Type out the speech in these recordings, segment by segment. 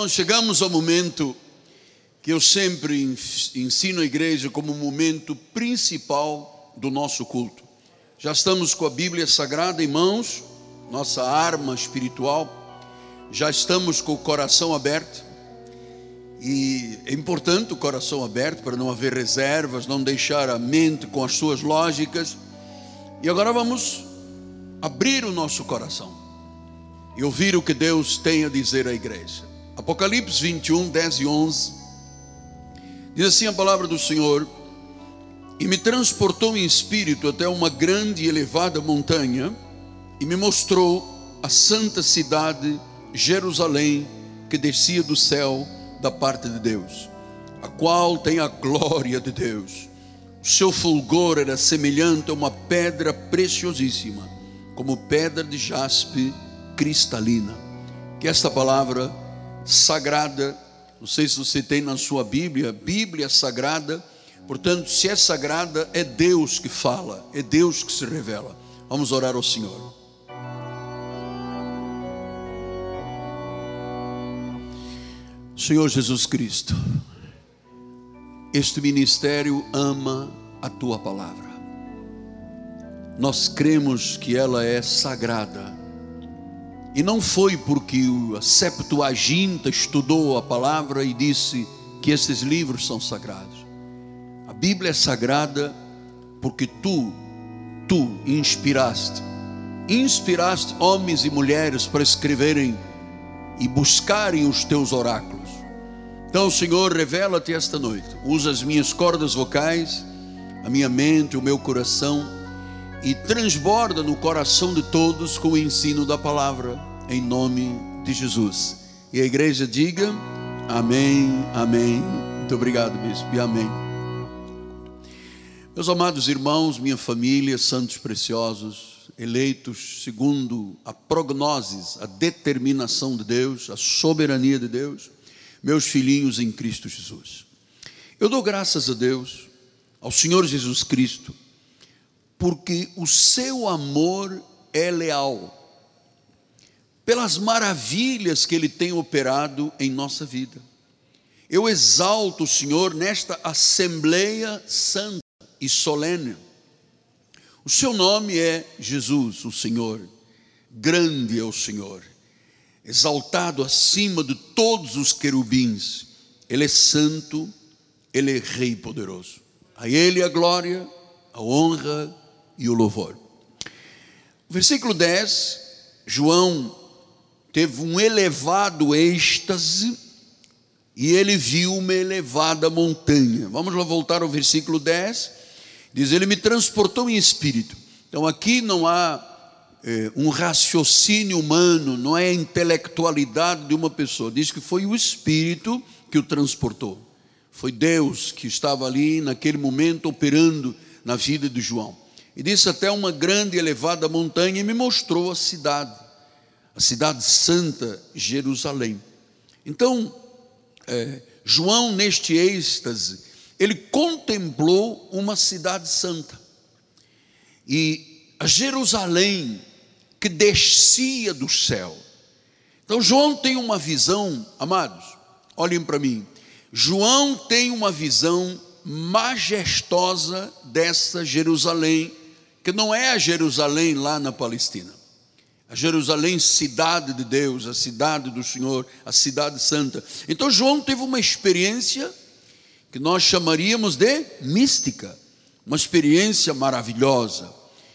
irmãos, chegamos ao momento que eu sempre ensino a igreja como o momento principal do nosso culto. Já estamos com a Bíblia Sagrada em mãos, nossa arma espiritual, já estamos com o coração aberto. E é importante o coração aberto para não haver reservas, não deixar a mente com as suas lógicas. E agora vamos abrir o nosso coração e ouvir o que Deus tem a dizer à igreja. Apocalipse 21, 10 e 11. Diz assim a palavra do Senhor: E me transportou em espírito até uma grande e elevada montanha, e me mostrou a santa cidade, Jerusalém, que descia do céu da parte de Deus, a qual tem a glória de Deus. O seu fulgor era semelhante a uma pedra preciosíssima, como pedra de jaspe cristalina. Que esta palavra sagrada, não sei se você tem na sua Bíblia, Bíblia sagrada, portanto, se é sagrada, é Deus que fala, é Deus que se revela. Vamos orar ao Senhor. Senhor Jesus Cristo, este ministério ama a tua palavra. Nós cremos que ela é sagrada e não foi porque a Septuaginta estudou a palavra e disse que esses livros são sagrados. A Bíblia é sagrada porque tu, tu inspiraste, inspiraste homens e mulheres para escreverem e buscarem os teus oráculos. Então, Senhor, revela-te esta noite. Usa as minhas cordas vocais, a minha mente, o meu coração e transborda no coração de todos com o ensino da palavra, em nome de Jesus. E a igreja diga: Amém, Amém. Muito obrigado, bispo, e Amém. Meus amados irmãos, minha família, santos preciosos, eleitos segundo a prognoses, a determinação de Deus, a soberania de Deus, meus filhinhos em Cristo Jesus. Eu dou graças a Deus, ao Senhor Jesus Cristo, porque o seu amor é leal, pelas maravilhas que ele tem operado em nossa vida. Eu exalto o Senhor nesta assembleia santa e solene. O seu nome é Jesus, o Senhor. Grande é o Senhor, exaltado acima de todos os querubins. Ele é santo, ele é Rei poderoso. A Ele a glória, a honra e o louvor. Versículo 10, João teve um elevado êxtase e ele viu uma elevada montanha. Vamos lá voltar ao versículo 10. Diz: Ele me transportou em espírito. Então aqui não há é, um raciocínio humano, não é a intelectualidade de uma pessoa. Diz que foi o espírito que o transportou. Foi Deus que estava ali naquele momento operando na vida de João e disse até uma grande e elevada montanha e me mostrou a cidade, a cidade santa, Jerusalém. Então, é, João, neste êxtase, ele contemplou uma cidade santa. E a Jerusalém que descia do céu. Então, João tem uma visão, amados, olhem para mim. João tem uma visão majestosa dessa Jerusalém que não é a Jerusalém lá na Palestina. A Jerusalém, cidade de Deus, a cidade do Senhor, a cidade santa. Então João teve uma experiência que nós chamaríamos de mística, uma experiência maravilhosa.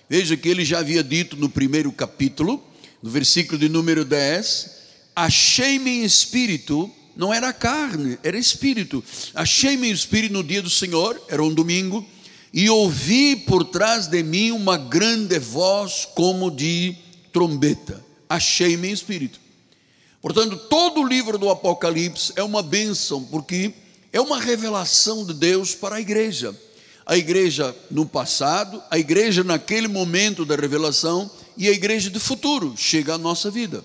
Veja que ele já havia dito no primeiro capítulo, no versículo de número 10: Achei-me em espírito, não era carne, era espírito. Achei-me em espírito no dia do Senhor, era um domingo e ouvi por trás de mim uma grande voz como de trombeta. Achei-me em espírito. Portanto, todo o livro do Apocalipse é uma bênção, porque é uma revelação de Deus para a igreja. A igreja no passado, a igreja naquele momento da revelação e a igreja do futuro chega à nossa vida.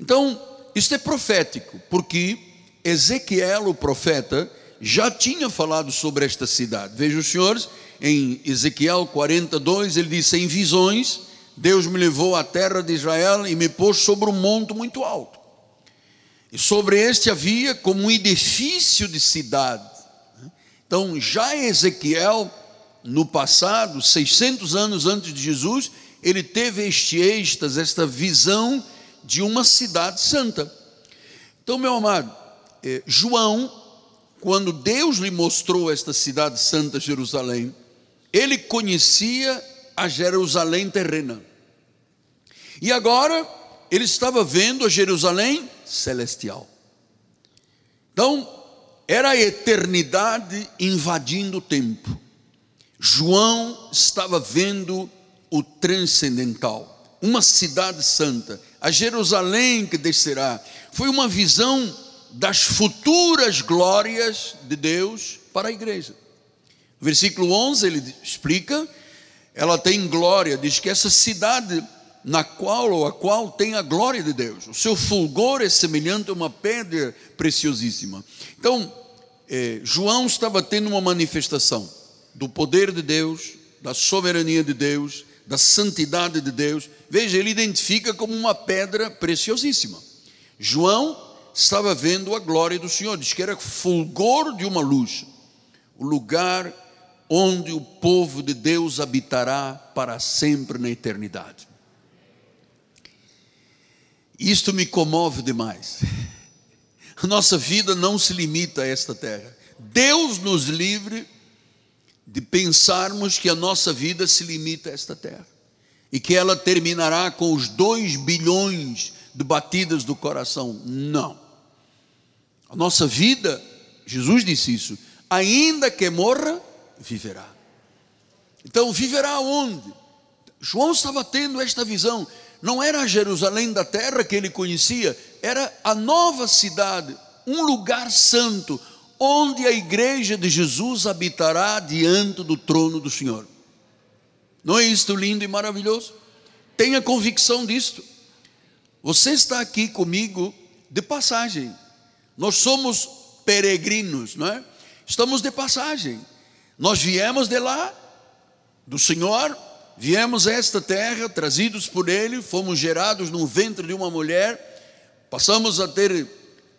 Então, isso é profético, porque Ezequiel, o profeta, já tinha falado sobre esta cidade. Vejam os senhores, em Ezequiel 42, ele disse: Em visões, Deus me levou à terra de Israel e me pôs sobre um monte muito alto. E sobre este havia como um edifício de cidade. Então, já Ezequiel, no passado, 600 anos antes de Jesus, ele teve este êxtase, esta visão de uma cidade santa. Então, meu amado, eh, João, quando Deus lhe mostrou esta cidade santa, Jerusalém, ele conhecia a Jerusalém terrena. E agora ele estava vendo a Jerusalém celestial. Então, era a eternidade invadindo o tempo. João estava vendo o transcendental, uma cidade santa, a Jerusalém que descerá. Foi uma visão das futuras glórias de Deus para a igreja. Versículo 11 ele explica, ela tem glória, diz que essa cidade na qual ou a qual tem a glória de Deus. O seu fulgor é semelhante a uma pedra preciosíssima. Então, eh, João estava tendo uma manifestação do poder de Deus, da soberania de Deus, da santidade de Deus. Veja, ele identifica como uma pedra preciosíssima. João estava vendo a glória do Senhor, diz que era fulgor de uma luz, o lugar onde o povo de Deus habitará para sempre na eternidade. Isto me comove demais. A nossa vida não se limita a esta terra. Deus nos livre de pensarmos que a nossa vida se limita a esta terra e que ela terminará com os dois bilhões de batidas do coração. Não. A nossa vida, Jesus disse isso, ainda que morra, viverá. Então, viverá onde? João estava tendo esta visão não era a Jerusalém da terra que ele conhecia, era a nova cidade, um lugar santo, onde a igreja de Jesus habitará diante do trono do Senhor. Não é isto lindo e maravilhoso? Tenha convicção disto. Você está aqui comigo de passagem. Nós somos peregrinos, não é? Estamos de passagem. Nós viemos de lá, do Senhor, Viemos a esta terra, trazidos por Ele, fomos gerados no ventre de uma mulher, passamos a ter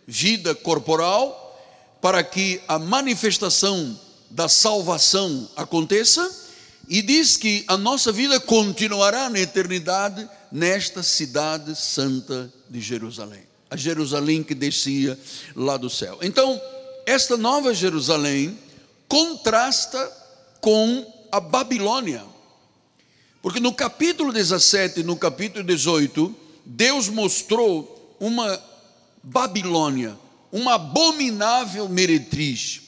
vida corporal, para que a manifestação da salvação aconteça, e diz que a nossa vida continuará na eternidade nesta cidade santa de Jerusalém, a Jerusalém que descia lá do céu. Então, esta nova Jerusalém contrasta com a Babilônia. Porque no capítulo 17 e no capítulo 18, Deus mostrou uma Babilônia, uma abominável meretriz.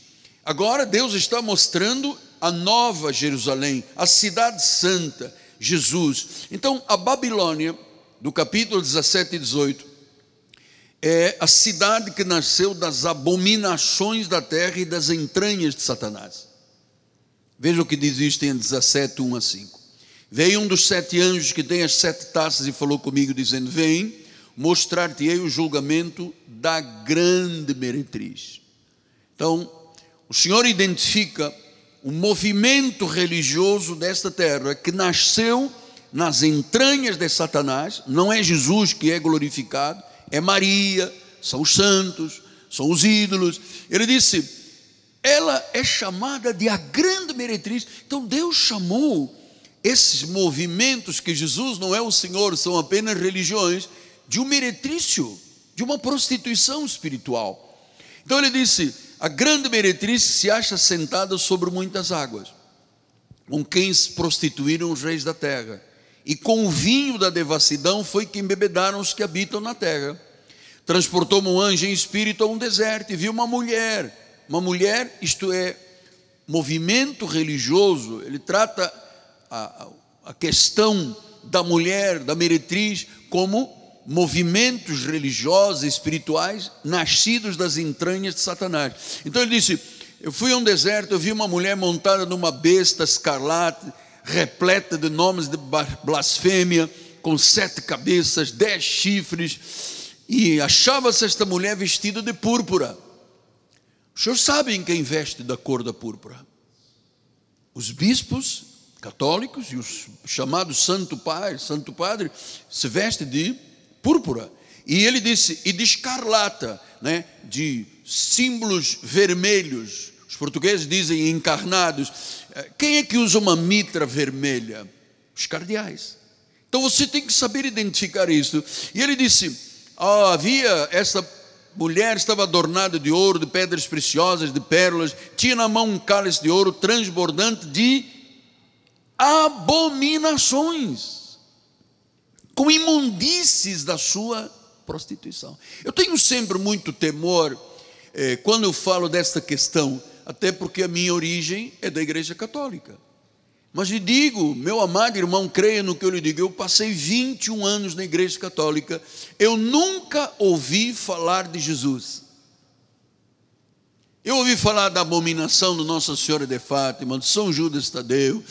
Agora Deus está mostrando a nova Jerusalém, a cidade santa, Jesus. Então, a Babilônia, do capítulo 17 e 18, é a cidade que nasceu das abominações da terra e das entranhas de Satanás. Veja o que diz isto em 17, 1 a 5. Veio um dos sete anjos que tem as sete taças e falou comigo, dizendo: Vem, mostrar-te-ei o julgamento da grande meretriz. Então, o Senhor identifica o movimento religioso desta terra que nasceu nas entranhas de Satanás, não é Jesus que é glorificado, é Maria, são os santos, são os ídolos. Ele disse: ela é chamada de a grande meretriz. Então Deus chamou esses movimentos que Jesus não é o Senhor, são apenas religiões, de um meretrício, de uma prostituição espiritual. Então ele disse: a grande meretriz se acha sentada sobre muitas águas, com quem se prostituíram os reis da terra, e com o vinho da devassidão foi que embebedaram os que habitam na terra. Transportou-me um anjo em espírito a um deserto e viu uma mulher, uma mulher, isto é, movimento religioso, ele trata a, a questão da mulher, da meretriz, como movimentos religiosos, espirituais, nascidos das entranhas de Satanás. Então ele disse: Eu fui a um deserto, eu vi uma mulher montada numa besta escarlate, repleta de nomes de blasfêmia, com sete cabeças, dez chifres, e achava-se esta mulher vestida de púrpura. Os senhores sabem quem veste da cor da púrpura? Os bispos católicos e os chamados Santo Pai, Santo Padre, se veste de púrpura. E ele disse, e de escarlata, né, de símbolos vermelhos. Os portugueses dizem encarnados. Eh, quem é que usa uma mitra vermelha? Os cardeais. Então você tem que saber identificar isso. E ele disse: oh, havia essa mulher estava adornada de ouro, de pedras preciosas, de pérolas, tinha na mão um cálice de ouro transbordante de abominações, com imundícies da sua prostituição. Eu tenho sempre muito temor eh, quando eu falo desta questão, até porque a minha origem é da Igreja Católica. Mas lhe digo, meu amado irmão, creia no que eu lhe digo, eu passei 21 anos na Igreja Católica, eu nunca ouvi falar de Jesus. Eu ouvi falar da abominação de Nossa Senhora de Fátima, de São Judas Tadeu.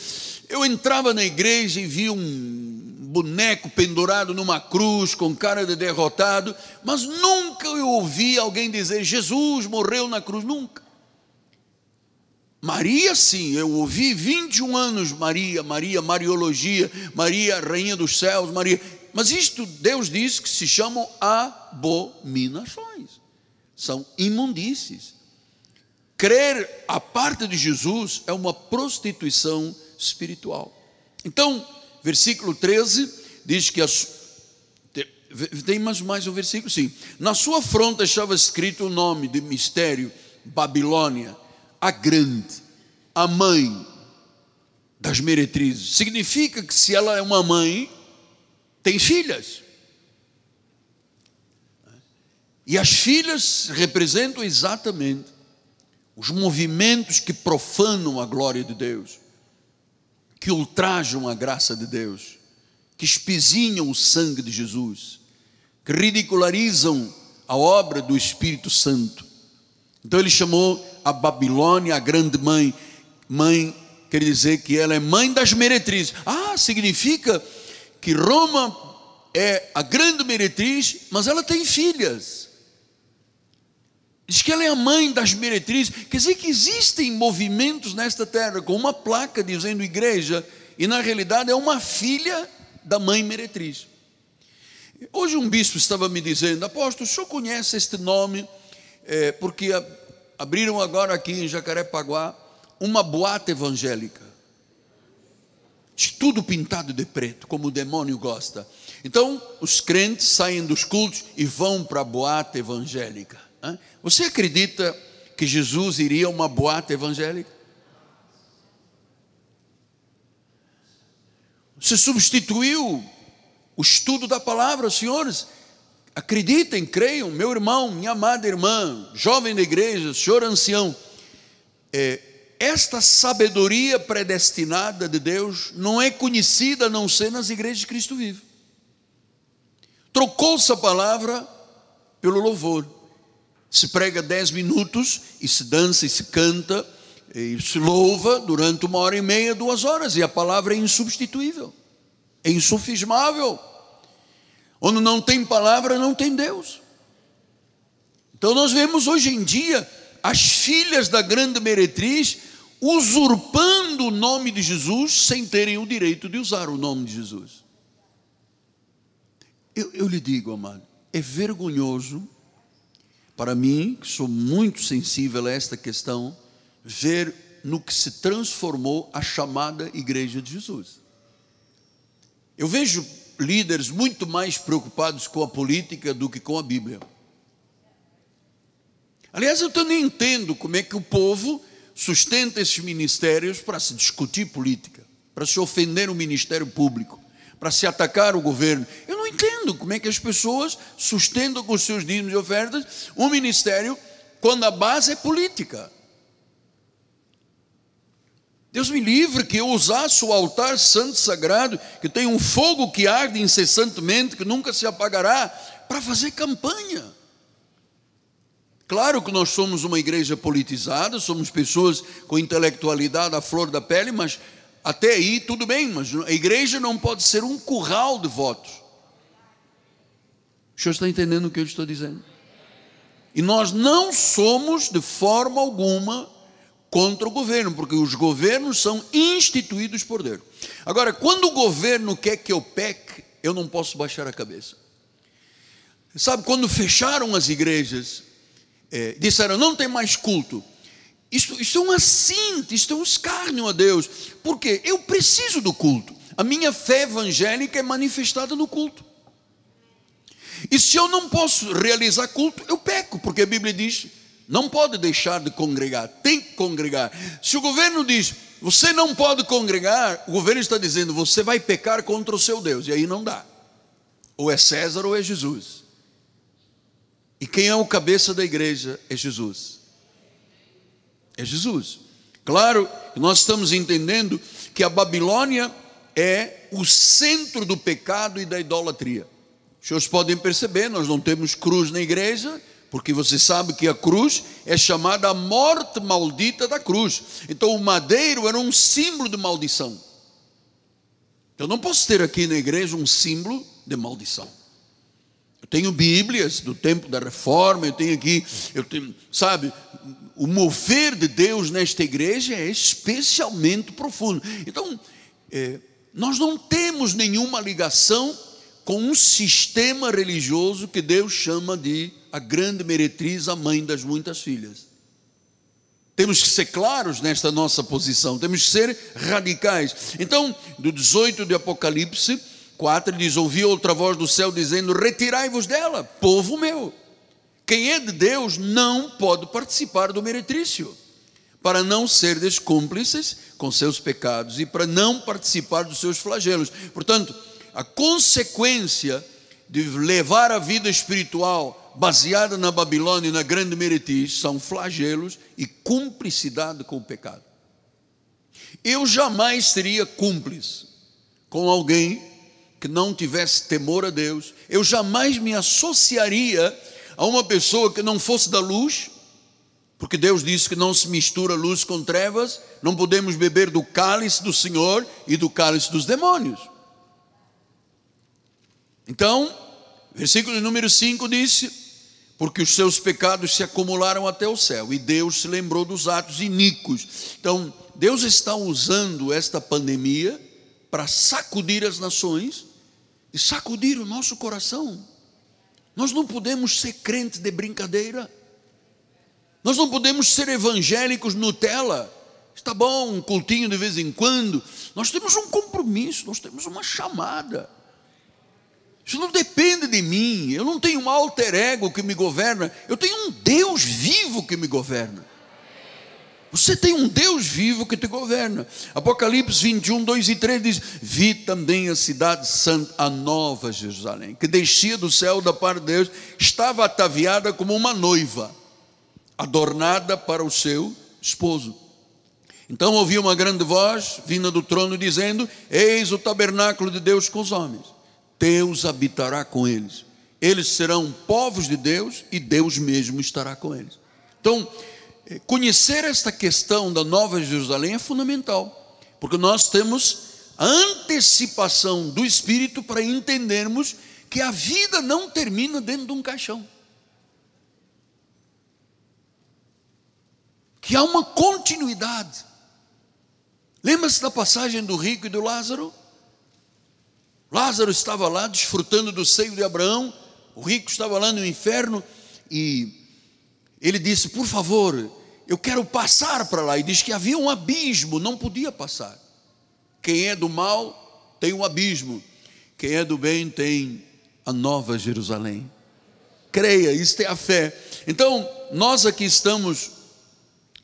Eu entrava na igreja e via um boneco pendurado numa cruz com cara de derrotado, mas nunca eu ouvi alguém dizer Jesus morreu na cruz, nunca. Maria, sim, eu ouvi 21 anos Maria, Maria, Mariologia, Maria, Rainha dos Céus, Maria. Mas isto Deus diz que se chamam abominações, são imundícies. Crer a parte de Jesus é uma prostituição espiritual. Então, versículo 13 diz que as, tem mais, mais um versículo, sim. Na sua fronte estava escrito o nome de mistério, Babilônia, a grande, a mãe das meretrizes. Significa que se ela é uma mãe, tem filhas. E as filhas representam exatamente os movimentos que profanam a glória de Deus, que ultrajam a graça de Deus, que espizinham o sangue de Jesus, que ridicularizam a obra do Espírito Santo. Então ele chamou a Babilônia a grande mãe. Mãe quer dizer que ela é mãe das meretrizes. Ah, significa que Roma é a grande meretriz, mas ela tem filhas. Diz que ela é a mãe das meretrizes. Quer dizer que existem movimentos nesta terra com uma placa dizendo igreja, e na realidade é uma filha da mãe meretriz. Hoje um bispo estava me dizendo, apóstolo, o senhor conhece este nome? É, porque abriram agora aqui em Jacarepaguá uma boate evangélica. Tudo pintado de preto, como o demônio gosta. Então, os crentes saem dos cultos e vão para a boate evangélica. Você acredita que Jesus iria a uma boate evangélica? Você substituiu o estudo da palavra, senhores. Acreditem, creiam, meu irmão, minha amada irmã, jovem da igreja, senhor ancião. É, esta sabedoria predestinada de Deus não é conhecida a não ser nas igrejas de Cristo vivo. Trocou-se a palavra pelo louvor se prega dez minutos e se dança e se canta e se louva durante uma hora e meia, duas horas, e a palavra é insubstituível, é insufismável. Onde não tem palavra, não tem Deus. Então nós vemos hoje em dia as filhas da grande meretriz usurpando o nome de Jesus sem terem o direito de usar o nome de Jesus. Eu, eu lhe digo, amado, é vergonhoso para mim, que sou muito sensível a esta questão, ver no que se transformou a chamada Igreja de Jesus. Eu vejo líderes muito mais preocupados com a política do que com a Bíblia. Aliás, eu também entendo como é que o povo sustenta esses ministérios para se discutir política, para se ofender o ministério público, para se atacar o governo. Eu não entendo como é que as pessoas sustentam com seus dízimos e ofertas um ministério quando a base é política. Deus me livre que eu usasse o altar santo sagrado, que tem um fogo que arde incessantemente, que nunca se apagará, para fazer campanha. Claro que nós somos uma igreja politizada, somos pessoas com intelectualidade à flor da pele, mas até aí tudo bem, mas a igreja não pode ser um curral de votos. O senhor está entendendo o que eu estou dizendo? E nós não somos de forma alguma contra o governo, porque os governos são instituídos por Deus. Agora, quando o governo quer que eu peque, eu não posso baixar a cabeça. Sabe, quando fecharam as igrejas, é, disseram: não tem mais culto. Isto, isto é um assinte, isto é um escárnio a Deus, porque eu preciso do culto. A minha fé evangélica é manifestada no culto. E se eu não posso realizar culto, eu peco, porque a Bíblia diz: não pode deixar de congregar, tem que congregar. Se o governo diz, você não pode congregar, o governo está dizendo, você vai pecar contra o seu Deus, e aí não dá. Ou é César ou é Jesus. E quem é o cabeça da igreja é Jesus. É Jesus. Claro, nós estamos entendendo que a Babilônia é o centro do pecado e da idolatria. Os senhores podem perceber, nós não temos cruz na igreja, porque você sabe que a cruz é chamada a morte maldita da cruz. Então o madeiro era um símbolo de maldição. Eu não posso ter aqui na igreja um símbolo de maldição. Eu tenho Bíblias do tempo da reforma, eu tenho aqui, eu tenho, sabe, o mover de Deus nesta igreja é especialmente profundo. Então, é, nós não temos nenhuma ligação com um sistema religioso que Deus chama de a grande meretriz, a mãe das muitas filhas. Temos que ser claros nesta nossa posição, temos que ser radicais. Então, do 18 de Apocalipse 4, diz: Ouvi outra voz do céu dizendo: Retirai-vos dela, povo meu. Quem é de Deus não pode participar do meretrício, para não ser descúmplices com seus pecados e para não participar dos seus flagelos. Portanto, a consequência de levar a vida espiritual baseada na Babilônia e na grande Meretis são flagelos e cumplicidade com o pecado. Eu jamais seria cúmplice com alguém que não tivesse temor a Deus, eu jamais me associaria a uma pessoa que não fosse da luz, porque Deus disse que não se mistura luz com trevas, não podemos beber do cálice do Senhor e do cálice dos demônios. Então, versículo número 5 disse: Porque os seus pecados se acumularam até o céu, e Deus se lembrou dos atos iníquos. Então, Deus está usando esta pandemia para sacudir as nações e sacudir o nosso coração. Nós não podemos ser crentes de brincadeira. Nós não podemos ser evangélicos Nutella. Está bom, um cultinho de vez em quando. Nós temos um compromisso, nós temos uma chamada. Isso não depende de mim. Eu não tenho um alter ego que me governa. Eu tenho um Deus vivo que me governa. Você tem um Deus vivo que te governa. Apocalipse 21, 2 e 3 diz: Vi também a cidade santa, a nova Jerusalém, que descia do céu da parte de Deus, estava ataviada como uma noiva, adornada para o seu esposo. Então ouvi uma grande voz vinda do trono dizendo: Eis o tabernáculo de Deus com os homens Deus habitará com eles. Eles serão povos de Deus e Deus mesmo estará com eles. Então, eh, conhecer esta questão da Nova Jerusalém é fundamental, porque nós temos a antecipação do Espírito para entendermos que a vida não termina dentro de um caixão. Que há uma continuidade. Lembra-se da passagem do rico e do Lázaro? Lázaro estava lá desfrutando do seio de Abraão, o rico estava lá no inferno e ele disse: Por favor, eu quero passar para lá. E diz que havia um abismo, não podia passar. Quem é do mal tem um abismo, quem é do bem tem a nova Jerusalém. Creia, isso é a fé. Então, nós aqui estamos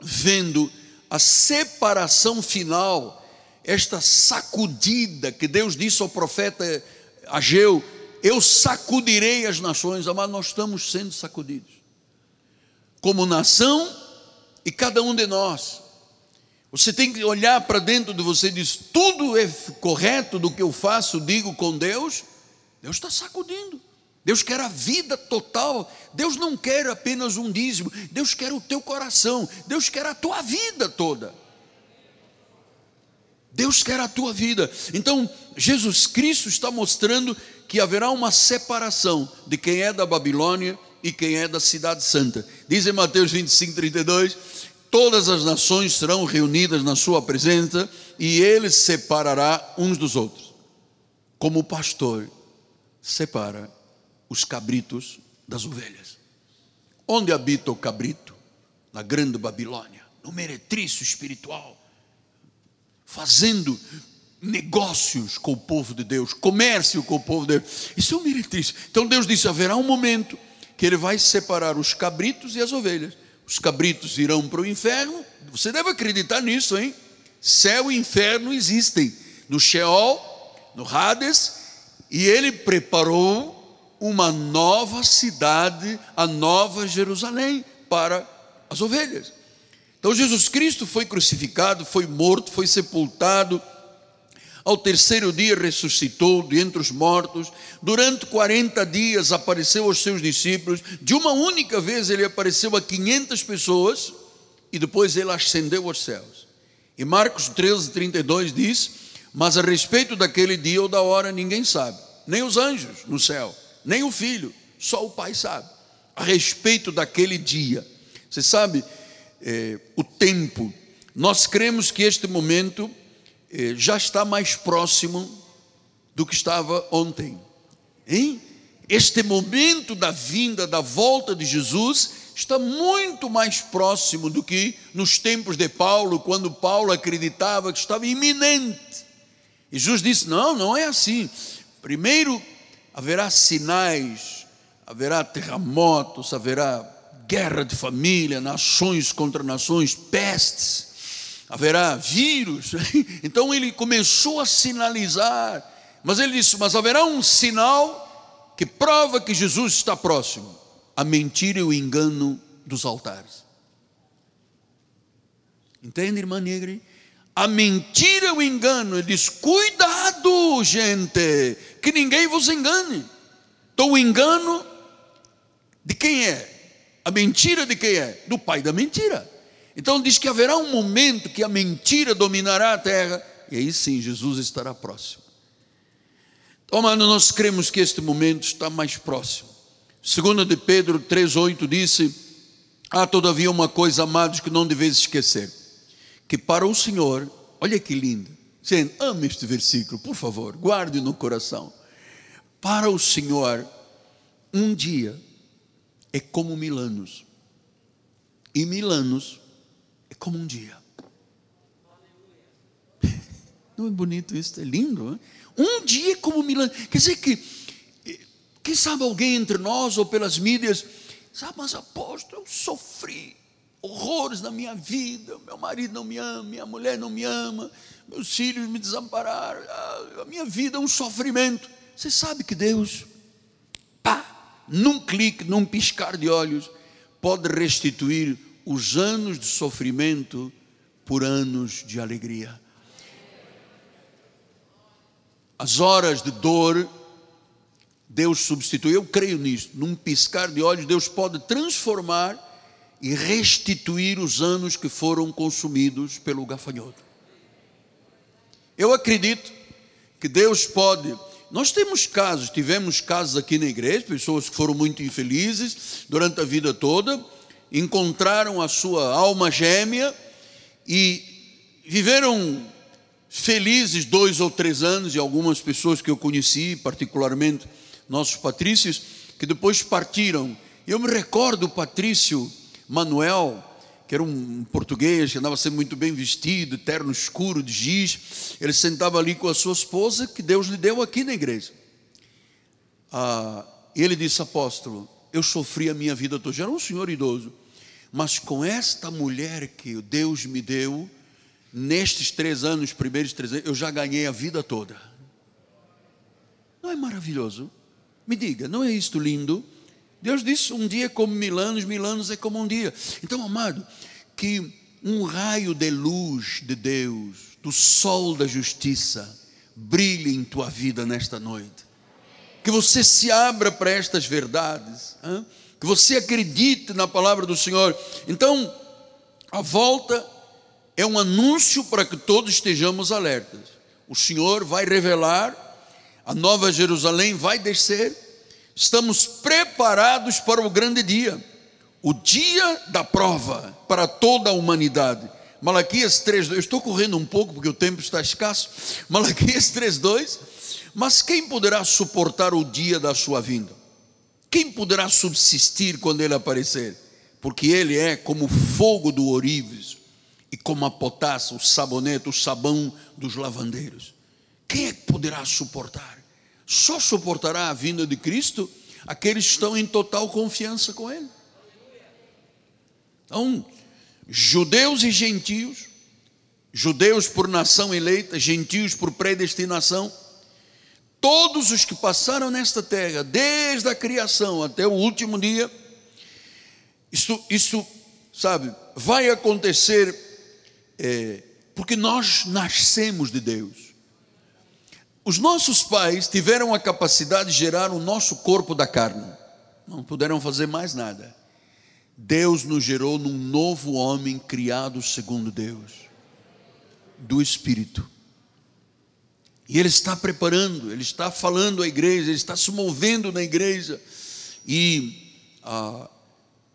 vendo a separação final esta sacudida que Deus disse ao profeta Ageu: Eu sacudirei as nações, mas nós estamos sendo sacudidos. Como nação e cada um de nós. Você tem que olhar para dentro de você e diz: tudo é correto do que eu faço, digo com Deus. Deus está sacudindo. Deus quer a vida total. Deus não quer apenas um dízimo. Deus quer o teu coração. Deus quer a tua vida toda. Deus quer a tua vida. Então, Jesus Cristo está mostrando que haverá uma separação de quem é da Babilônia e quem é da Cidade Santa. Diz em Mateus 25, 32: Todas as nações serão reunidas na sua presença e ele separará uns dos outros, como o pastor separa os cabritos das ovelhas. Onde habita o cabrito? Na grande Babilônia, no meretrício espiritual, fazendo negócios com o povo de Deus, comércio com o povo de Deus. Isso é um meretrício. Então Deus disse: haverá um momento que Ele vai separar os cabritos e as ovelhas. Os cabritos irão para o inferno. Você deve acreditar nisso, hein? Céu e inferno existem. No Sheol, no Hades, e Ele preparou uma nova cidade, a nova Jerusalém, para as ovelhas. Então Jesus Cristo foi crucificado, foi morto, foi sepultado ao terceiro dia ressuscitou de entre os mortos. Durante 40 dias apareceu aos seus discípulos. De uma única vez ele apareceu a 500 pessoas e depois ele ascendeu aos céus. E Marcos 13, 32 diz: Mas a respeito daquele dia ou da hora ninguém sabe, nem os anjos no céu, nem o filho, só o Pai sabe. A respeito daquele dia, você sabe é, o tempo, nós cremos que este momento eh, já está mais próximo do que estava ontem. Hein? Este momento da vinda, da volta de Jesus, está muito mais próximo do que nos tempos de Paulo, quando Paulo acreditava que estava iminente. E Jesus disse: Não, não é assim. Primeiro haverá sinais, haverá terremotos, haverá guerra de família, nações contra nações, pestes haverá vírus. Então ele começou a sinalizar, mas ele disse: Mas haverá um sinal que prova que Jesus está próximo: a mentira e o engano dos altares. Entende, irmã Negre? A mentira e o engano, ele diz: Cuidado, gente, que ninguém vos engane. Então o engano de quem é? A mentira de quem é? Do pai da mentira. Então diz que haverá um momento que a mentira dominará a terra, e aí sim Jesus estará próximo. Então, mano, nós cremos que este momento está mais próximo. Segundo de Pedro 3,8 disse: Há todavia uma coisa, amados, que não deveis esquecer: que para o Senhor, olha que lindo, gente, ame este versículo, por favor, guarde no coração. Para o Senhor, um dia é como mil anos, e mil anos é como um dia. Não é bonito isso? É lindo. Hein? Um dia é como mil anos. Quer dizer que, quem sabe alguém entre nós ou pelas mídias, sabe, mas apóstolo, eu sofri horrores na minha vida. Meu marido não me ama, minha mulher não me ama, meus filhos me desampararam. A minha vida é um sofrimento. Você sabe que Deus, pá, num clique, num piscar de olhos, pode restituir os anos de sofrimento por anos de alegria. As horas de dor, Deus substitui. Eu creio nisso. Num piscar de olhos, Deus pode transformar e restituir os anos que foram consumidos pelo gafanhoto. Eu acredito que Deus pode. Nós temos casos, tivemos casos aqui na igreja, pessoas que foram muito infelizes durante a vida toda encontraram a sua alma gêmea e viveram felizes dois ou três anos, e algumas pessoas que eu conheci, particularmente nossos patrícios, que depois partiram. Eu me recordo Patrício Manuel, que era um português que andava sempre muito bem vestido, terno escuro de giz. Ele sentava ali com a sua esposa, que Deus lhe deu aqui na igreja. Ah, ele disse, apóstolo, eu sofri a minha vida toda. Já era um senhor idoso. Mas com esta mulher que Deus me deu, nestes três anos, primeiros três anos, eu já ganhei a vida toda. Não é maravilhoso? Me diga, não é isto lindo? Deus disse: um dia é como mil anos, mil anos é como um dia. Então, amado, que um raio de luz de Deus, do sol da justiça, brilhe em tua vida nesta noite. Que você se abra para estas verdades. Hein? que você acredite na palavra do Senhor. Então, a volta é um anúncio para que todos estejamos alertas. O Senhor vai revelar, a nova Jerusalém vai descer, estamos preparados para o grande dia, o dia da prova para toda a humanidade. Malaquias 3:2. Eu estou correndo um pouco porque o tempo está escasso. Malaquias 3:2. Mas quem poderá suportar o dia da sua vinda? Quem poderá subsistir quando ele aparecer? Porque ele é como o fogo do ourives e como a potassa, o sabonete, o sabão dos lavandeiros. Quem é que poderá suportar? Só suportará a vinda de Cristo aqueles que estão em total confiança com Ele. Então, judeus e gentios, judeus por nação eleita, gentios por predestinação, todos os que passaram nesta terra, desde a criação até o último dia, isso, isso sabe, vai acontecer é, porque nós nascemos de Deus. Os nossos pais tiveram a capacidade de gerar o nosso corpo da carne, não puderam fazer mais nada. Deus nos gerou num novo homem criado segundo Deus, do Espírito. E Ele está preparando, Ele está falando à igreja, Ele está se movendo na igreja. E ah,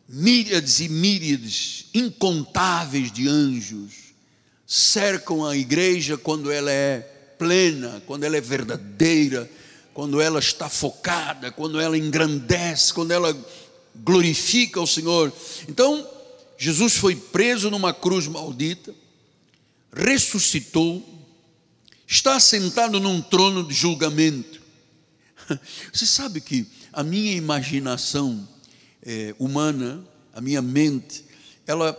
e míriades incontáveis de anjos cercam a igreja quando ela é plena, quando ela é verdadeira, quando ela está focada, quando ela engrandece, quando ela glorifica o Senhor. Então, Jesus foi preso numa cruz maldita, ressuscitou, está sentado num trono de julgamento. Você sabe que a minha imaginação é, humana, a minha mente, ela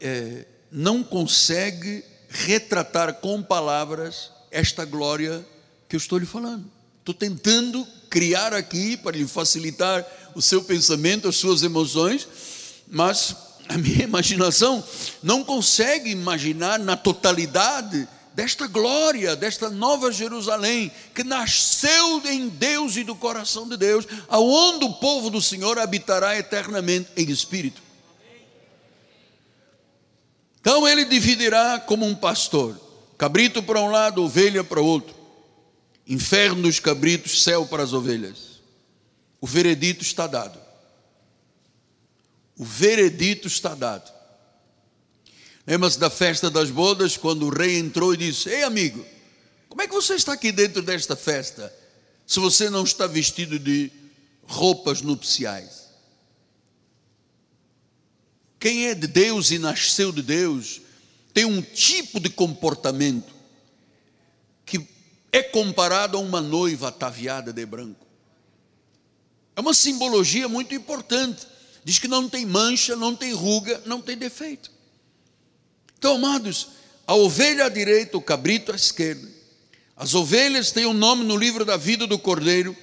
é, não consegue retratar com palavras esta glória que eu estou lhe falando. Estou tentando criar aqui para lhe facilitar o seu pensamento, as suas emoções, mas a minha imaginação não consegue imaginar na totalidade desta glória, desta nova Jerusalém, que nasceu em Deus e do coração de Deus, aonde o povo do Senhor habitará eternamente em espírito. Então ele dividirá como um pastor: cabrito para um lado, ovelha para outro. Inferno dos cabritos, céu para as ovelhas. O veredito está dado. O veredito está dado. Lembra-se da festa das bodas, quando o rei entrou e disse: Ei, amigo, como é que você está aqui dentro desta festa, se você não está vestido de roupas nupciais? Quem é de Deus e nasceu de Deus tem um tipo de comportamento que é comparado a uma noiva ataviada de branco. É uma simbologia muito importante. Diz que não tem mancha, não tem ruga, não tem defeito. Então, amados, a ovelha à direita, o cabrito à esquerda. As ovelhas têm o um nome no livro da vida do cordeiro,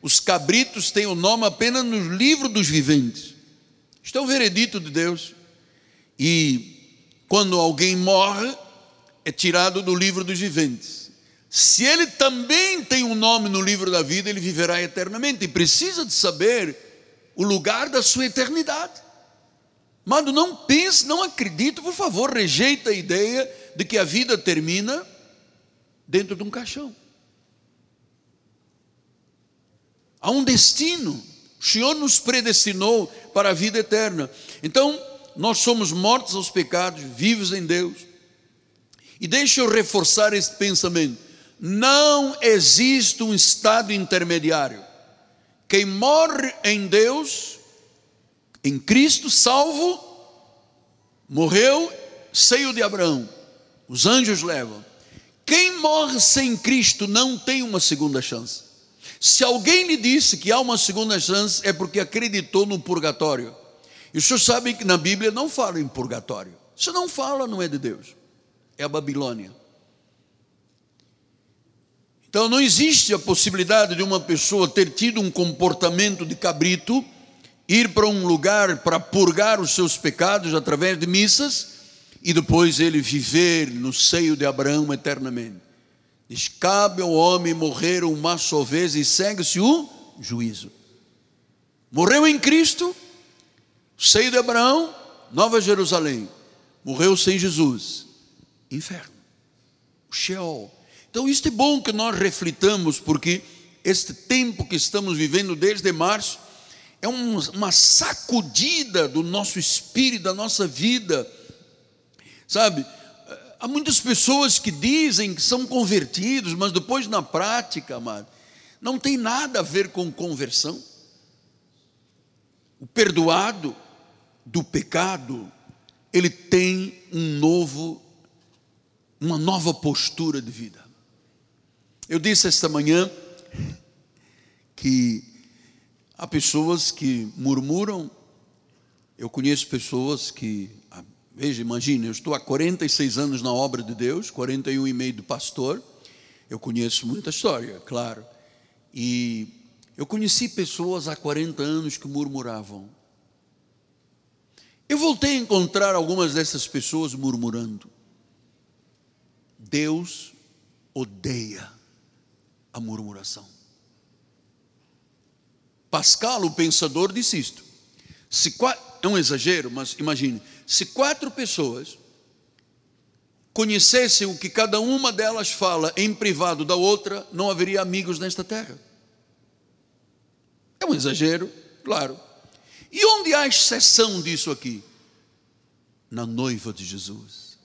os cabritos têm o um nome apenas no livro dos viventes. Isto é o veredito de Deus. E quando alguém morre, é tirado do livro dos viventes. Se ele também tem um nome no livro da vida, ele viverá eternamente e precisa de saber o lugar da sua eternidade. Mano, não pense, não acredite, por favor, rejeita a ideia de que a vida termina dentro de um caixão. Há um destino. O Senhor nos predestinou para a vida eterna. Então, nós somos mortos aos pecados, vivos em Deus. E deixa eu reforçar esse pensamento. Não existe um estado intermediário. Quem morre em Deus, em Cristo, salvo, morreu, seio de Abraão. Os anjos levam. Quem morre sem Cristo não tem uma segunda chance. Se alguém lhe disse que há uma segunda chance, é porque acreditou no purgatório. E os senhores sabem que na Bíblia não fala em purgatório. Se não fala, não é de Deus. É a Babilônia. Então não existe a possibilidade de uma pessoa ter tido um comportamento de cabrito, ir para um lugar para purgar os seus pecados através de missas e depois ele viver no seio de Abraão eternamente. Diz: cabe ao homem morrer uma só vez e segue-se o juízo. Morreu em Cristo, seio de Abraão, Nova Jerusalém. Morreu sem Jesus, inferno, Sheol. Então, isso é bom que nós reflitamos, porque este tempo que estamos vivendo desde março é uma sacudida do nosso espírito, da nossa vida, sabe? Há muitas pessoas que dizem que são convertidos, mas depois na prática, amado, não tem nada a ver com conversão. o perdoado do pecado, ele tem um novo, uma nova postura de vida. Eu disse esta manhã que há pessoas que murmuram, eu conheço pessoas que, ah, veja, imagine, eu estou há 46 anos na obra de Deus, 41 e meio de pastor, eu conheço muita história, claro, e eu conheci pessoas há 40 anos que murmuravam. Eu voltei a encontrar algumas dessas pessoas murmurando. Deus odeia a murmuração. Pascal, o pensador, disse isto. Se, é um exagero, mas imagine: se quatro pessoas conhecessem o que cada uma delas fala em privado da outra, não haveria amigos nesta terra. É um exagero, claro. E onde há exceção disso aqui? Na noiva de Jesus,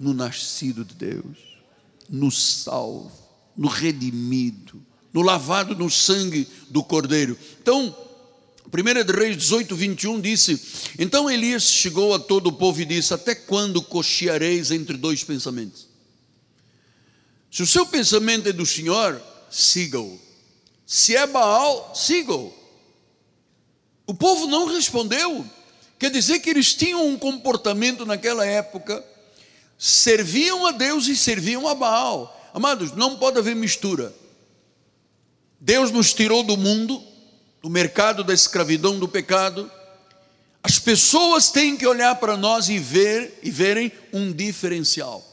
no nascido de Deus, no salvo, no redimido, no lavado no sangue do Cordeiro. Então, 1 de Reis 18, 21 disse: Então Elias chegou a todo o povo e disse: Até quando cocheareis entre dois pensamentos? Se o seu pensamento é do Senhor, siga-o. Se é Baal, sigam. O povo não respondeu. Quer dizer que eles tinham um comportamento naquela época, serviam a Deus e serviam a Baal. Amados, não pode haver mistura. Deus nos tirou do mundo, do mercado da escravidão do pecado. As pessoas têm que olhar para nós e ver e verem um diferencial.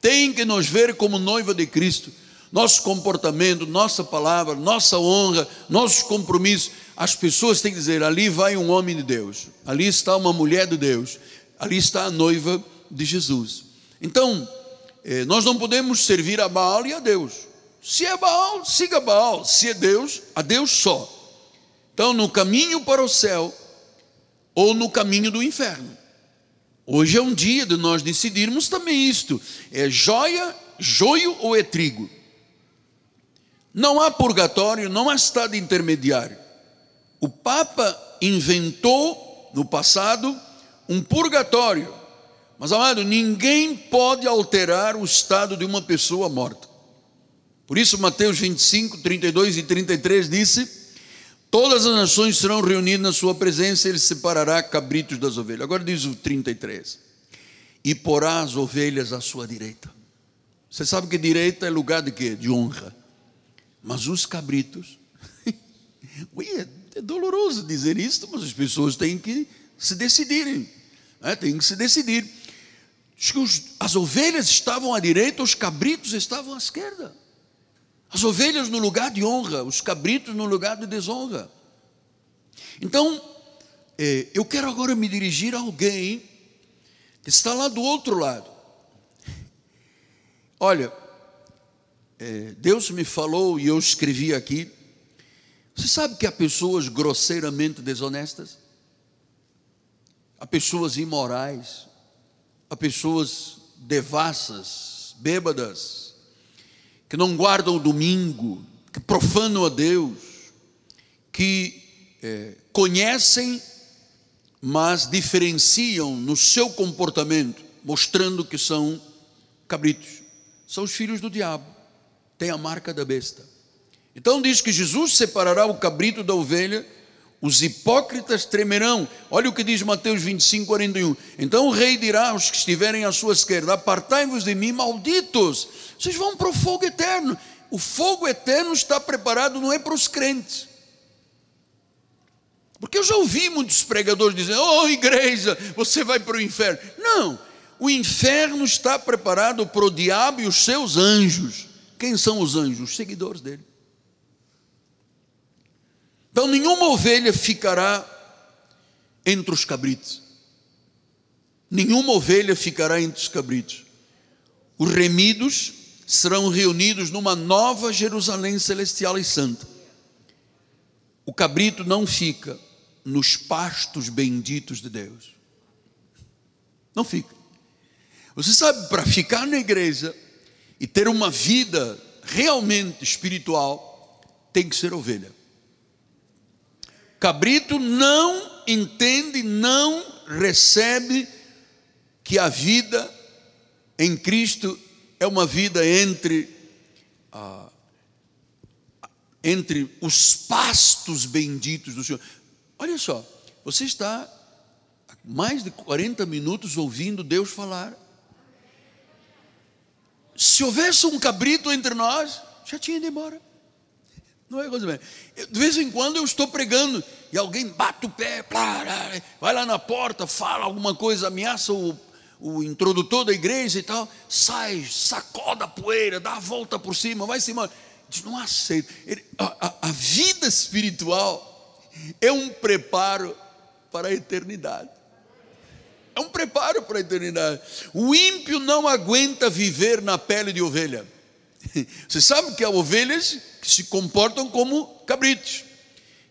Tem que nos ver como noiva de Cristo nosso comportamento, nossa palavra, nossa honra, nossos compromissos. As pessoas têm que dizer: ali vai um homem de Deus, ali está uma mulher de Deus, ali está a noiva de Jesus. Então, eh, nós não podemos servir a Baal e a Deus. Se é Baal, siga Baal. Se é Deus, a Deus só. Então, no caminho para o céu ou no caminho do inferno. Hoje é um dia de nós decidirmos também isto: é joia, joio ou é trigo? Não há purgatório, não há estado intermediário. O Papa inventou no passado um purgatório. Mas, amado, ninguém pode alterar o estado de uma pessoa morta. Por isso, Mateus 25, 32 e 33 disse: Todas as nações serão reunidas na sua presença, ele separará cabritos das ovelhas. Agora diz o 33: E porá as ovelhas à sua direita. Você sabe que direita é lugar de quê? De honra. Mas os cabritos, é, doloroso dizer isso, mas as pessoas têm que se decidirem, né? têm que se decidir. As ovelhas estavam à direita, os cabritos estavam à esquerda. As ovelhas no lugar de honra, os cabritos no lugar de desonra. Então, é, eu quero agora me dirigir a alguém que está lá do outro lado. Olha, é, Deus me falou e eu escrevi aqui. Você sabe que há pessoas grosseiramente desonestas? Há pessoas imorais, há pessoas devassas, bêbadas, que não guardam o domingo, que profanam a Deus, que é, conhecem, mas diferenciam no seu comportamento, mostrando que são cabritos, são os filhos do diabo tem a marca da besta. Então diz que Jesus separará o cabrito da ovelha, os hipócritas tremerão. Olha o que diz Mateus 25, 41. Então o rei dirá aos que estiverem à sua esquerda: Apartai-vos de mim, malditos, vocês vão para o fogo eterno. O fogo eterno está preparado, não é para os crentes. Porque eu já ouvi muitos pregadores dizendo: Oh, igreja, você vai para o inferno. Não, o inferno está preparado para o diabo e os seus anjos. Quem são os anjos? Os seguidores dele. Então nenhuma ovelha ficará entre os cabritos. Nenhuma ovelha ficará entre os cabritos. Os remidos serão reunidos numa nova Jerusalém celestial e santa. O cabrito não fica nos pastos benditos de Deus. Não fica. Você sabe, para ficar na igreja, e ter uma vida realmente espiritual, tem que ser ovelha. Cabrito não entende, não recebe que a vida em Cristo é uma vida entre ah, entre os pastos benditos do Senhor. Olha só, você está há mais de 40 minutos ouvindo Deus falar. Se houvesse um cabrito entre nós, já tinha ido embora. Não é coisa bem. De vez em quando eu estou pregando e alguém bate o pé, vai lá na porta, fala alguma coisa, ameaça o, o introdutor da igreja e tal, sai, sacoda a poeira, dá a volta por cima, vai embora. Diz, não aceito. Ele, a, a, a vida espiritual é um preparo para a eternidade. É um preparo para a eternidade. O ímpio não aguenta viver na pele de ovelha. Você sabe que há ovelhas que se comportam como cabritos.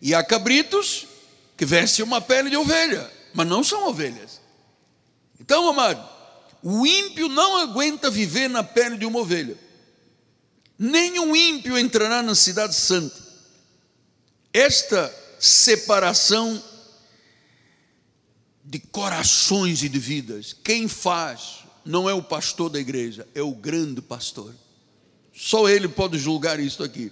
E há cabritos que vestem uma pele de ovelha, mas não são ovelhas. Então, amado, o ímpio não aguenta viver na pele de uma ovelha. Nenhum ímpio entrará na cidade santa. Esta separação de corações e de vidas, quem faz não é o pastor da igreja, é o grande pastor. Só ele pode julgar isso aqui.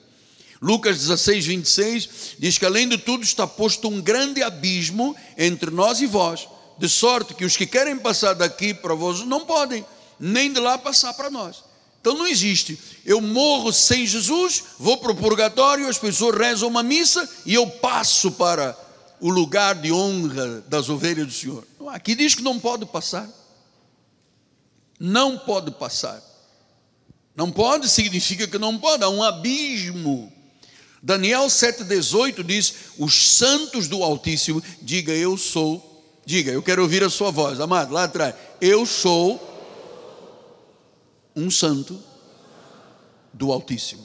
Lucas 16, 26 diz que além de tudo está posto um grande abismo entre nós e vós, de sorte que os que querem passar daqui para vós não podem, nem de lá passar para nós. Então não existe. Eu morro sem Jesus, vou para o purgatório, as pessoas rezam uma missa e eu passo para o lugar de honra das ovelhas do Senhor. Aqui diz que não pode passar. Não pode passar. Não pode significa que não pode, há um abismo. Daniel 7,18 diz: Os santos do Altíssimo, diga eu sou, diga, eu quero ouvir a sua voz, amado, lá atrás, eu sou um santo do Altíssimo.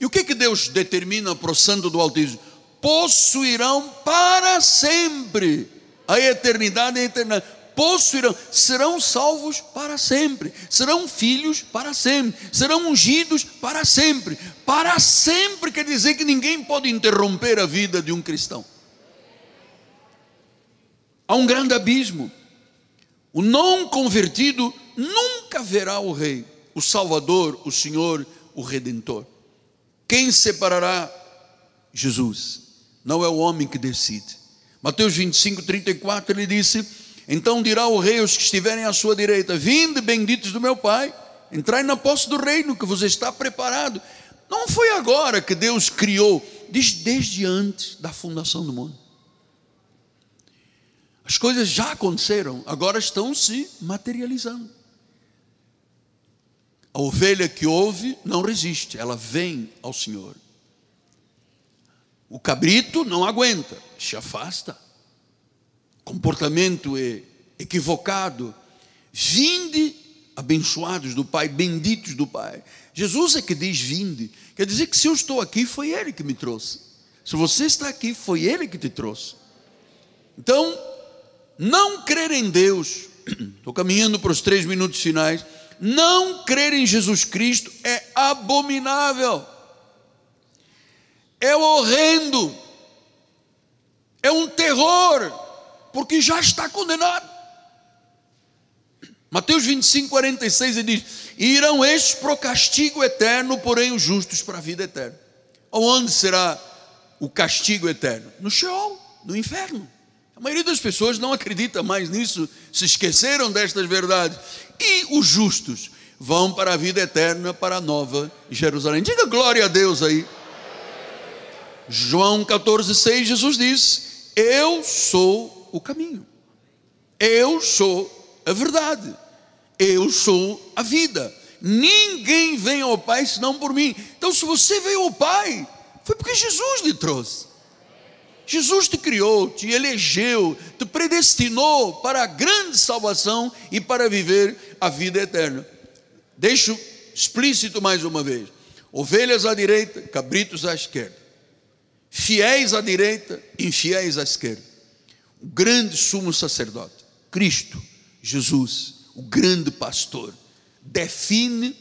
E o que, que Deus determina para o santo do Altíssimo? Possuirão para sempre a eternidade e a eternidade possuirão, serão salvos para sempre, serão filhos para sempre, serão ungidos para sempre. Para sempre quer dizer que ninguém pode interromper a vida de um cristão. Há um grande abismo. O não convertido nunca verá o Rei, o Salvador, o Senhor, o Redentor. Quem separará? Jesus. Não é o homem que decide. Mateus 25, 34, ele disse então dirá o rei aos que estiverem à sua direita: Vinde, benditos do meu Pai, entrai na posse do reino que vos está preparado. Não foi agora que Deus criou, diz desde antes da fundação do mundo. As coisas já aconteceram, agora estão se materializando. A ovelha que ouve não resiste, ela vem ao Senhor. O cabrito não aguenta, se afasta comportamento é equivocado. Vinde, abençoados do Pai, benditos do Pai. Jesus é que diz vinde. Quer dizer que se eu estou aqui, foi Ele que me trouxe. Se você está aqui, foi Ele que te trouxe. Então, não crer em Deus, estou caminhando para os três minutos finais. Não crer em Jesus Cristo é abominável, é horrendo, é um terror porque já está condenado. Mateus 25, 46, ele diz: Irão estes para o castigo eterno, porém os justos para a vida eterna. Onde será o castigo eterno? No Sheol, no inferno. A maioria das pessoas não acredita mais nisso, se esqueceram destas verdades. E os justos vão para a vida eterna, para a nova Jerusalém. Diga glória a Deus aí. João 14, 6, Jesus diz: Eu sou o caminho. Eu sou a verdade. Eu sou a vida. Ninguém vem ao Pai senão por mim. Então, se você veio ao Pai, foi porque Jesus lhe trouxe. Jesus te criou, te elegeu, te predestinou para a grande salvação e para viver a vida eterna. Deixo explícito mais uma vez: ovelhas à direita, cabritos à esquerda, fiéis à direita, infiéis à esquerda o grande sumo sacerdote, Cristo, Jesus, o grande pastor, define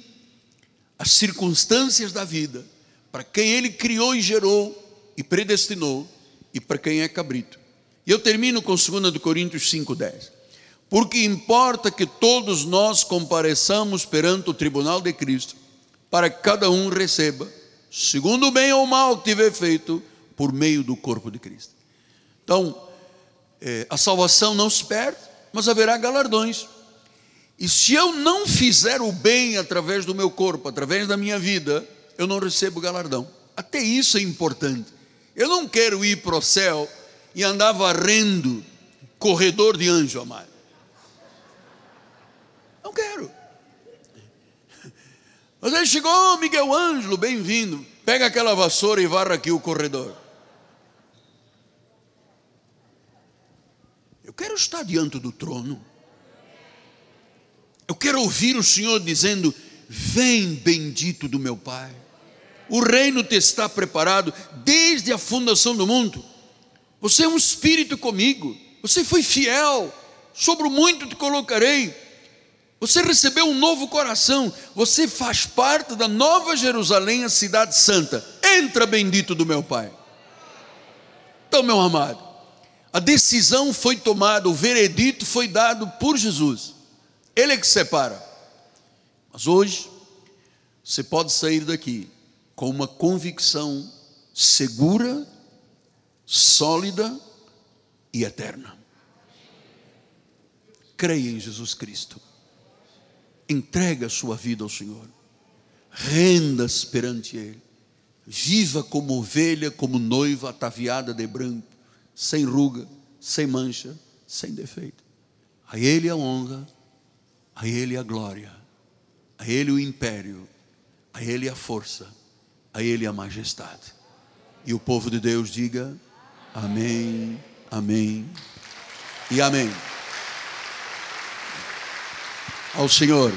as circunstâncias da vida para quem ele criou e gerou e predestinou e para quem é cabrito. E eu termino com 2 Coríntios 5,10. Porque importa que todos nós compareçamos perante o tribunal de Cristo, para que cada um receba, segundo o bem ou mal que tiver feito, por meio do corpo de Cristo. Então, é, a salvação não se perde, mas haverá galardões. E se eu não fizer o bem através do meu corpo, através da minha vida, eu não recebo galardão. Até isso é importante. Eu não quero ir para o céu e andar varrendo corredor de anjo, amado. Não quero. Mas aí chegou Miguel Ângelo, bem-vindo. Pega aquela vassoura e varra aqui o corredor. Quero estar diante do trono. Eu quero ouvir o Senhor dizendo: Vem, bendito do meu Pai. O reino te está preparado desde a fundação do mundo. Você é um espírito comigo. Você foi fiel. Sobre muito te colocarei. Você recebeu um novo coração. Você faz parte da nova Jerusalém, a cidade santa. Entra, bendito do meu Pai. Então, meu amado, a decisão foi tomada, o veredito foi dado por Jesus. Ele é que separa. Mas hoje, você pode sair daqui com uma convicção segura, sólida e eterna. Creia em Jesus Cristo. Entrega a sua vida ao Senhor. Renda-se perante Ele. Viva como ovelha, como noiva ataviada de branco, sem ruga, sem mancha, sem defeito. A Ele a honra a Ele a glória, a Ele o império, a Ele a força, a Ele a majestade. E o povo de Deus diga: Amém, Amém e Amém. Ao Senhor.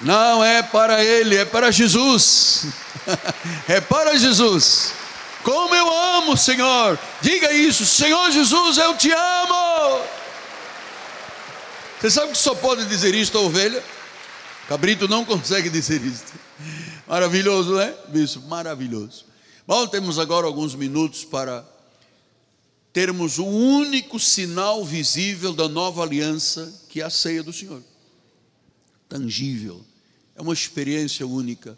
Não é para Ele, é para Jesus. é para Jesus. Como eu amo, Senhor. Diga isso, Senhor Jesus, eu te amo. Você sabe que só pode dizer isto a ovelha? Cabrito não consegue dizer isto. Maravilhoso, né? Bicho, maravilhoso. Bom, temos agora alguns minutos para termos o único sinal visível da nova aliança, que é a ceia do Senhor. Tangível. É uma experiência única.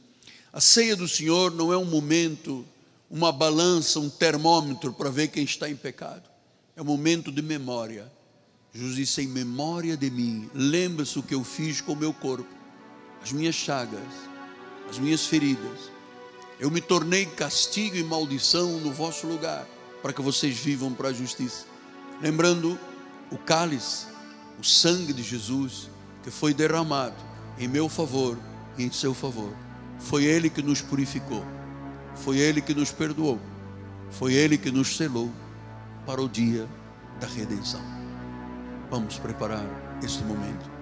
A ceia do Senhor não é um momento, uma balança, um termômetro para ver quem está em pecado. É um momento de memória Jesus disse: em memória de mim, lembra-se o que eu fiz com o meu corpo, as minhas chagas, as minhas feridas. Eu me tornei castigo e maldição no vosso lugar, para que vocês vivam para a justiça. Lembrando o cálice, o sangue de Jesus, que foi derramado em meu favor e em seu favor. Foi Ele que nos purificou, foi Ele que nos perdoou, foi Ele que nos selou para o dia da redenção. Vamos preparar este momento.